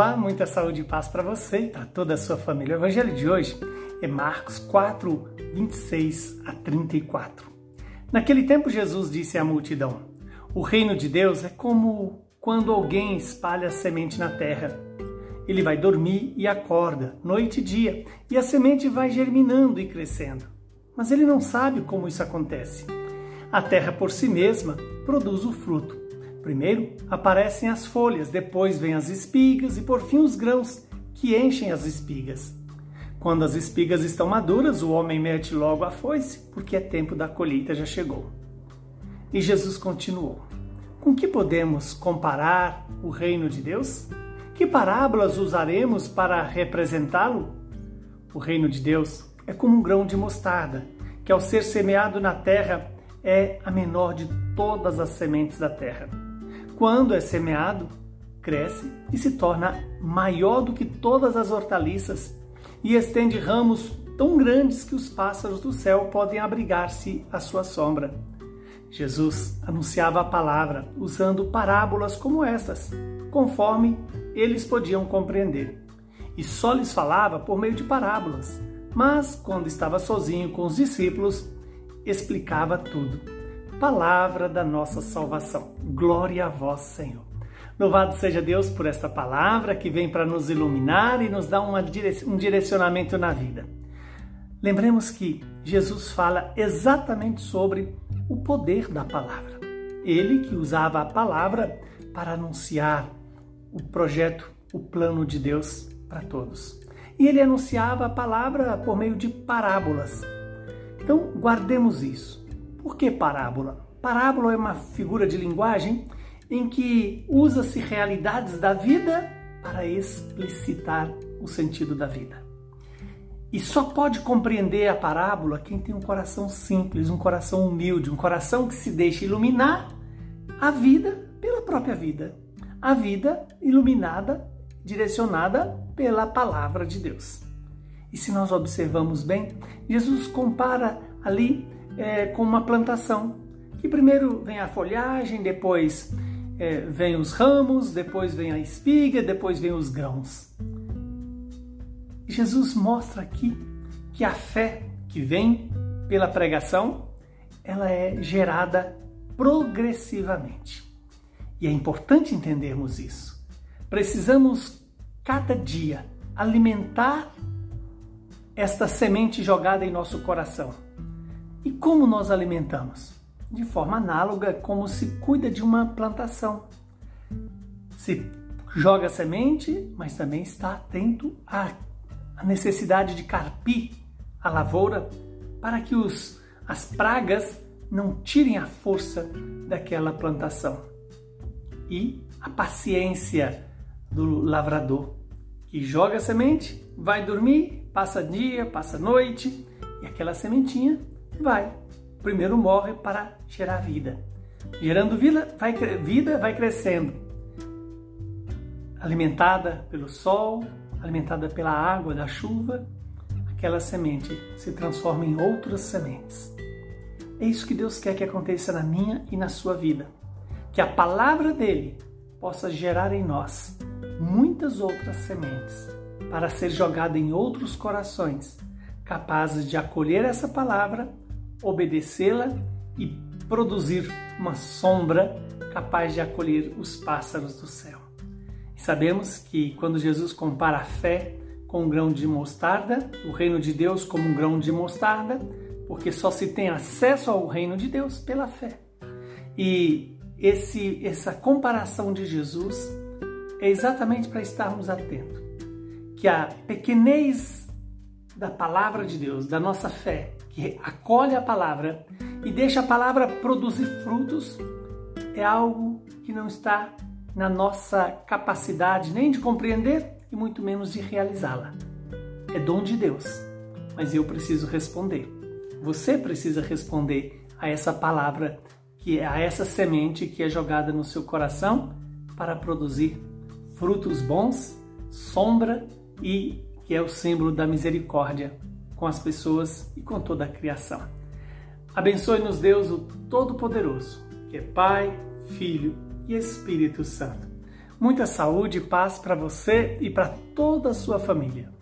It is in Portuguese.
Olá, muita saúde e paz para você e para toda a sua família. O evangelho de hoje é Marcos 4, 26 a 34. Naquele tempo, Jesus disse à multidão: O reino de Deus é como quando alguém espalha semente na terra. Ele vai dormir e acorda, noite e dia, e a semente vai germinando e crescendo. Mas ele não sabe como isso acontece. A terra por si mesma produz o fruto Primeiro aparecem as folhas, depois vêm as espigas e por fim os grãos, que enchem as espigas. Quando as espigas estão maduras, o homem mete logo a foice, porque é tempo da colheita já chegou. E Jesus continuou: Com que podemos comparar o reino de Deus? Que parábolas usaremos para representá-lo? O reino de Deus é como um grão de mostarda, que ao ser semeado na terra é a menor de todas as sementes da terra quando é semeado, cresce e se torna maior do que todas as hortaliças e estende ramos tão grandes que os pássaros do céu podem abrigar-se à sua sombra. Jesus anunciava a palavra usando parábolas como estas, conforme eles podiam compreender. E só lhes falava por meio de parábolas, mas quando estava sozinho com os discípulos, explicava tudo palavra da nossa salvação. Glória a vós, Senhor. Louvado seja Deus por esta palavra que vem para nos iluminar e nos dar um direcionamento na vida. Lembremos que Jesus fala exatamente sobre o poder da palavra. Ele que usava a palavra para anunciar o projeto, o plano de Deus para todos. E ele anunciava a palavra por meio de parábolas. Então, guardemos isso. Por que parábola? Parábola é uma figura de linguagem em que usa-se realidades da vida para explicitar o sentido da vida. E só pode compreender a parábola quem tem um coração simples, um coração humilde, um coração que se deixa iluminar a vida pela própria vida. A vida iluminada, direcionada pela palavra de Deus. E se nós observamos bem, Jesus compara ali é, com uma plantação. Que primeiro vem a folhagem, depois é, vem os ramos, depois vem a espiga, depois vem os grãos. Jesus mostra aqui que a fé que vem pela pregação, ela é gerada progressivamente. E é importante entendermos isso. Precisamos cada dia alimentar esta semente jogada em nosso coração como nós alimentamos? De forma análoga como se cuida de uma plantação. Se joga semente, mas também está atento à necessidade de carpir a lavoura para que os, as pragas não tirem a força daquela plantação. E a paciência do lavrador, que joga a semente, vai dormir, passa dia, passa noite, e aquela sementinha vai. Primeiro morre para gerar vida. Gerando vida, vai, vida vai crescendo. Alimentada pelo sol, alimentada pela água da chuva, aquela semente se transforma em outras sementes. É isso que Deus quer que aconteça na minha e na sua vida. Que a palavra dele possa gerar em nós muitas outras sementes para ser jogada em outros corações, capazes de acolher essa palavra obedecê-la e produzir uma sombra capaz de acolher os pássaros do céu. E sabemos que quando Jesus compara a fé com um grão de mostarda, o reino de Deus como um grão de mostarda, porque só se tem acesso ao reino de Deus pela fé. E esse, essa comparação de Jesus é exatamente para estarmos atentos. Que a pequenez da palavra de Deus, da nossa fé, que acolhe a palavra e deixa a palavra produzir frutos, é algo que não está na nossa capacidade nem de compreender e muito menos de realizá-la. É dom de Deus, mas eu preciso responder. Você precisa responder a essa palavra, que é a essa semente que é jogada no seu coração para produzir frutos bons, sombra e que é o símbolo da misericórdia com as pessoas e com toda a criação. Abençoe-nos Deus, o Todo-Poderoso, que é Pai, Filho e Espírito Santo. Muita saúde e paz para você e para toda a sua família.